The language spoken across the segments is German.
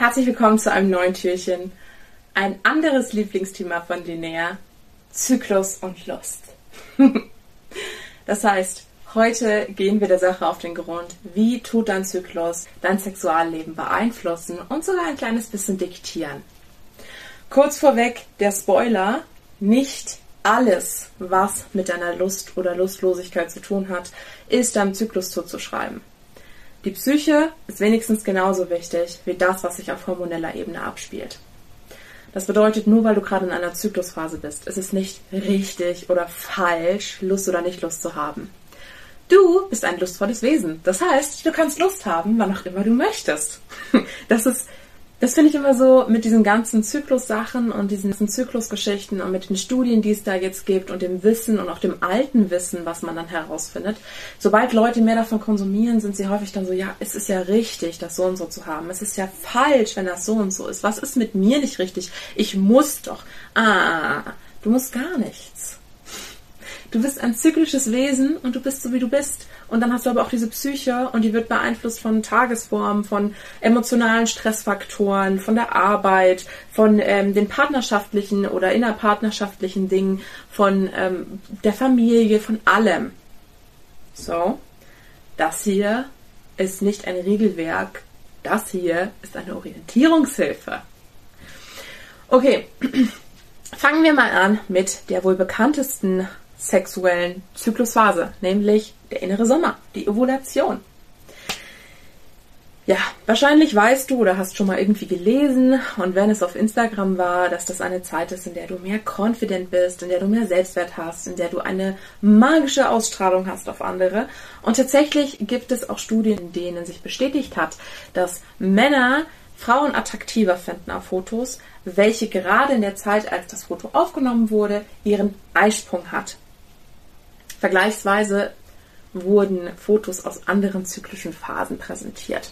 Herzlich willkommen zu einem neuen Türchen. Ein anderes Lieblingsthema von Linnea, Zyklus und Lust. das heißt, heute gehen wir der Sache auf den Grund, wie tut dein Zyklus dein Sexualleben beeinflussen und sogar ein kleines bisschen diktieren. Kurz vorweg der Spoiler, nicht alles, was mit deiner Lust oder Lustlosigkeit zu tun hat, ist deinem Zyklus zuzuschreiben. Die Psyche ist wenigstens genauso wichtig wie das, was sich auf hormoneller Ebene abspielt. Das bedeutet, nur weil du gerade in einer Zyklusphase bist, ist es nicht richtig oder falsch, Lust oder nicht Lust zu haben. Du bist ein lustvolles Wesen. Das heißt, du kannst Lust haben, wann auch immer du möchtest. Das ist das finde ich immer so mit diesen ganzen Zyklussachen und diesen Zyklusgeschichten und mit den Studien, die es da jetzt gibt und dem Wissen und auch dem alten Wissen, was man dann herausfindet. Sobald Leute mehr davon konsumieren, sind sie häufig dann so, ja, es ist ja richtig, das so und so zu haben. Es ist ja falsch, wenn das so und so ist. Was ist mit mir nicht richtig? Ich muss doch. Ah, du musst gar nichts. Du bist ein zyklisches Wesen und du bist so, wie du bist. Und dann hast du aber auch diese Psyche und die wird beeinflusst von Tagesformen, von emotionalen Stressfaktoren, von der Arbeit, von ähm, den partnerschaftlichen oder innerpartnerschaftlichen Dingen, von ähm, der Familie, von allem. So, das hier ist nicht ein Regelwerk, das hier ist eine Orientierungshilfe. Okay, fangen wir mal an mit der wohl bekanntesten sexuellen Zyklusphase, nämlich der innere Sommer, die Ovulation. Ja, wahrscheinlich weißt du oder hast schon mal irgendwie gelesen und wenn es auf Instagram war, dass das eine Zeit ist, in der du mehr confident bist, in der du mehr Selbstwert hast, in der du eine magische Ausstrahlung hast auf andere. Und tatsächlich gibt es auch Studien, in denen sich bestätigt hat, dass Männer Frauen attraktiver finden auf Fotos, welche gerade in der Zeit, als das Foto aufgenommen wurde, ihren Eisprung hat. Vergleichsweise wurden Fotos aus anderen zyklischen Phasen präsentiert.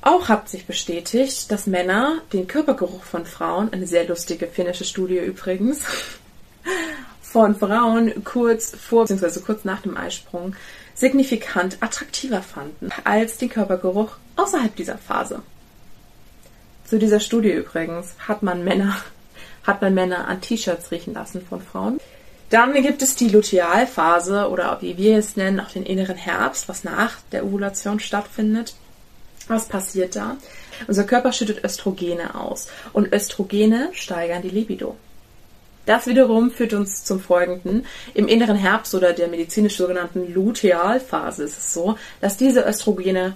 Auch hat sich bestätigt, dass Männer den Körpergeruch von Frauen, eine sehr lustige finnische Studie übrigens, von Frauen kurz vor bzw. kurz nach dem Eisprung signifikant attraktiver fanden als den Körpergeruch außerhalb dieser Phase. Zu dieser Studie übrigens hat man Männer, hat man Männer an T-Shirts riechen lassen von Frauen. Dann gibt es die Lutealphase oder wie wir es nennen, auch den inneren Herbst, was nach der Ovulation stattfindet. Was passiert da? Unser Körper schüttet Östrogene aus und Östrogene steigern die Libido. Das wiederum führt uns zum folgenden. Im inneren Herbst oder der medizinisch sogenannten Lutealphase ist es so, dass diese Östrogene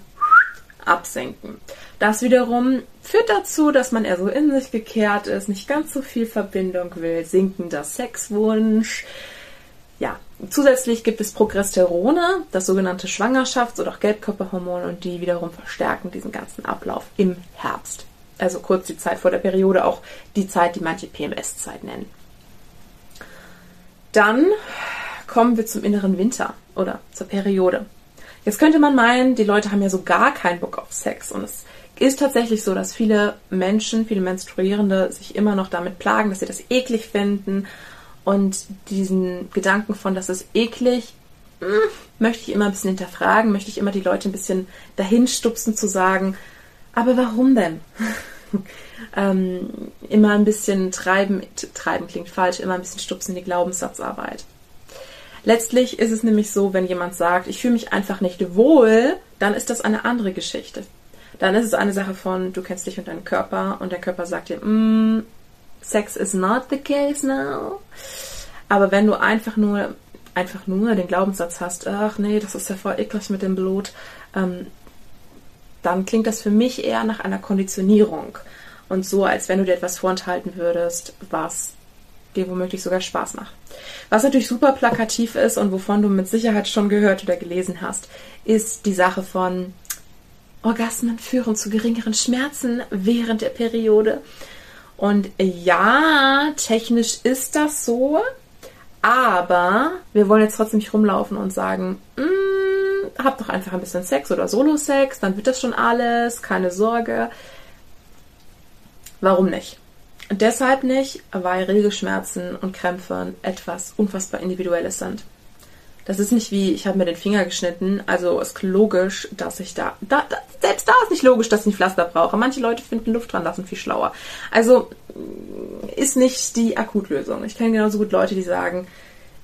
absenken. Das wiederum führt dazu, dass man eher so in sich gekehrt ist, nicht ganz so viel Verbindung will, sinkender Sexwunsch. Ja, zusätzlich gibt es Progesterone, das sogenannte Schwangerschafts- oder auch Gelbkörperhormon und die wiederum verstärken diesen ganzen Ablauf im Herbst. Also kurz die Zeit vor der Periode, auch die Zeit, die manche PMS-Zeit nennen. Dann kommen wir zum inneren Winter oder zur Periode. Jetzt könnte man meinen, die Leute haben ja so gar keinen Bock auf Sex. Und es ist tatsächlich so, dass viele Menschen, viele Menstruierende sich immer noch damit plagen, dass sie das eklig finden. Und diesen Gedanken von, das ist eklig, hm, möchte ich immer ein bisschen hinterfragen, möchte ich immer die Leute ein bisschen dahin stupsen zu sagen, aber warum denn? ähm, immer ein bisschen treiben, treiben klingt falsch, immer ein bisschen stupsen die Glaubenssatzarbeit. Letztlich ist es nämlich so, wenn jemand sagt, ich fühle mich einfach nicht wohl, dann ist das eine andere Geschichte. Dann ist es eine Sache von, du kennst dich und deinen Körper und der Körper sagt dir, mm, Sex is not the case now. Aber wenn du einfach nur, einfach nur den Glaubenssatz hast, ach nee, das ist ja voll eklig mit dem Blut, ähm, dann klingt das für mich eher nach einer Konditionierung. Und so, als wenn du dir etwas vorenthalten würdest, was dir womöglich sogar Spaß macht. Was natürlich super plakativ ist und wovon du mit Sicherheit schon gehört oder gelesen hast, ist die Sache von Orgasmen führen zu geringeren Schmerzen während der Periode. Und ja, technisch ist das so, aber wir wollen jetzt trotzdem nicht rumlaufen und sagen, mm, hab doch einfach ein bisschen Sex oder Solo-Sex, dann wird das schon alles, keine Sorge. Warum nicht? Deshalb nicht, weil Regelschmerzen und Krämpfe etwas unfassbar Individuelles sind. Das ist nicht wie, ich habe mir den Finger geschnitten, also ist logisch, dass ich da, da, da, selbst da ist nicht logisch, dass ich ein Pflaster brauche. Manche Leute finden Luft dran lassen viel schlauer. Also ist nicht die Akutlösung. Ich kenne genauso gut Leute, die sagen,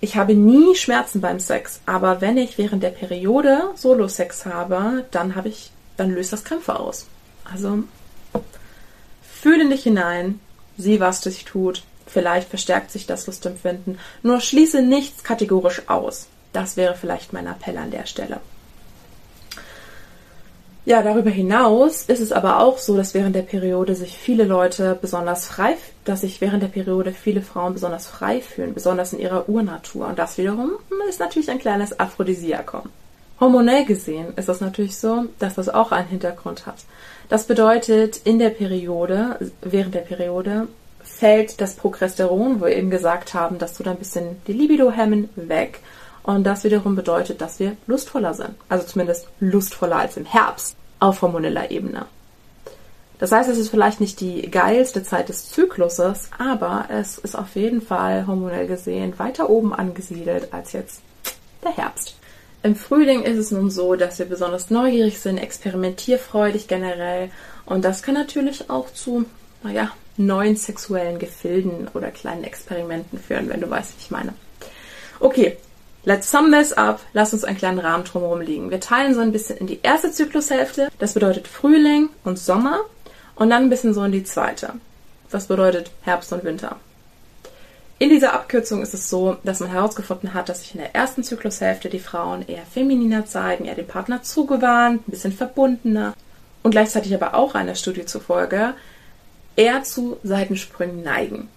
ich habe nie Schmerzen beim Sex, aber wenn ich während der Periode Solo-Sex habe, dann habe ich, dann löst das Krämpfe aus. Also fühle dich hinein, sieh, was dich tut. Vielleicht verstärkt sich das Lustempfinden. Nur schließe nichts kategorisch aus. Das wäre vielleicht mein Appell an der Stelle. Ja, darüber hinaus ist es aber auch so, dass während der Periode sich viele Leute besonders frei, dass sich während der Periode viele Frauen besonders frei fühlen, besonders in ihrer Urnatur. Und das wiederum ist natürlich ein kleines Aphrodisiakum. Hormonell gesehen ist es natürlich so, dass das auch einen Hintergrund hat. Das bedeutet, in der Periode, während der Periode, fällt das Progesteron, wo wir eben gesagt haben, dass du da ein bisschen die Libido hemmen, weg. Und das wiederum bedeutet, dass wir lustvoller sind. Also zumindest lustvoller als im Herbst auf hormoneller Ebene. Das heißt, es ist vielleicht nicht die geilste Zeit des Zykluses, aber es ist auf jeden Fall hormonell gesehen weiter oben angesiedelt als jetzt der Herbst. Im Frühling ist es nun so, dass wir besonders neugierig sind, experimentierfreudig generell und das kann natürlich auch zu, naja, neuen sexuellen Gefilden oder kleinen Experimenten führen, wenn du weißt, wie ich meine. Okay, Let's sum this up. Lass uns einen kleinen Rahmen drumherum liegen. Wir teilen so ein bisschen in die erste Zyklushälfte. Das bedeutet Frühling und Sommer. Und dann ein bisschen so in die zweite. Das bedeutet Herbst und Winter. In dieser Abkürzung ist es so, dass man herausgefunden hat, dass sich in der ersten Zyklushälfte die Frauen eher femininer zeigen, eher dem Partner zugewandt, ein bisschen verbundener und gleichzeitig aber auch einer Studie zufolge eher zu Seitensprüngen neigen.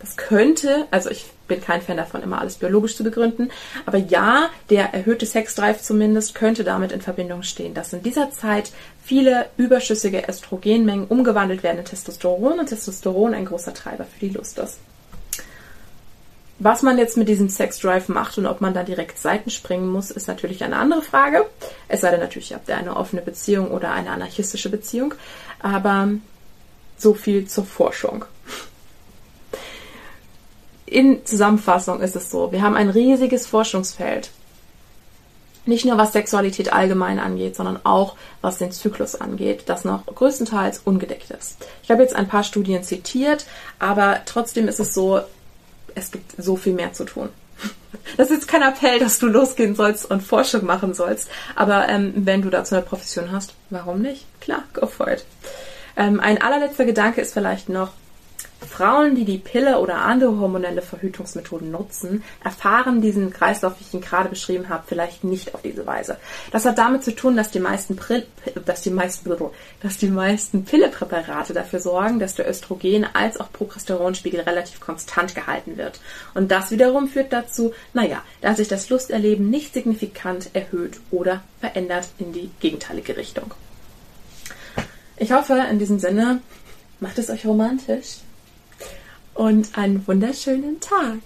Das könnte, also ich bin kein Fan davon, immer alles biologisch zu begründen, aber ja, der erhöhte Sexdrive zumindest könnte damit in Verbindung stehen, dass in dieser Zeit viele überschüssige Östrogenmengen umgewandelt werden in Testosteron und Testosteron ein großer Treiber für die Lust ist. Was man jetzt mit diesem Sexdrive macht und ob man dann direkt Seiten springen muss, ist natürlich eine andere Frage. Es sei denn natürlich, habt ihr eine offene Beziehung oder eine anarchistische Beziehung. Aber so viel zur Forschung in Zusammenfassung ist es so, wir haben ein riesiges Forschungsfeld. Nicht nur was Sexualität allgemein angeht, sondern auch was den Zyklus angeht, das noch größtenteils ungedeckt ist. Ich habe jetzt ein paar Studien zitiert, aber trotzdem ist es so, es gibt so viel mehr zu tun. Das ist jetzt kein Appell, dass du losgehen sollst und Forschung machen sollst, aber ähm, wenn du dazu eine Profession hast, warum nicht? Klar, go for it. Ähm, ein allerletzter Gedanke ist vielleicht noch, Frauen, die die Pille oder andere hormonelle Verhütungsmethoden nutzen, erfahren diesen Kreislauf, wie ich ihn gerade beschrieben habe, vielleicht nicht auf diese Weise. Das hat damit zu tun, dass die meisten, dass die meisten, dass die meisten Pillepräparate dafür sorgen, dass der Östrogen als auch Progesteronspiegel relativ konstant gehalten wird. Und das wiederum führt dazu, naja, dass sich das Lusterleben nicht signifikant erhöht oder verändert in die gegenteilige Richtung. Ich hoffe, in diesem Sinne, macht es euch romantisch und einen wunderschönen Tag.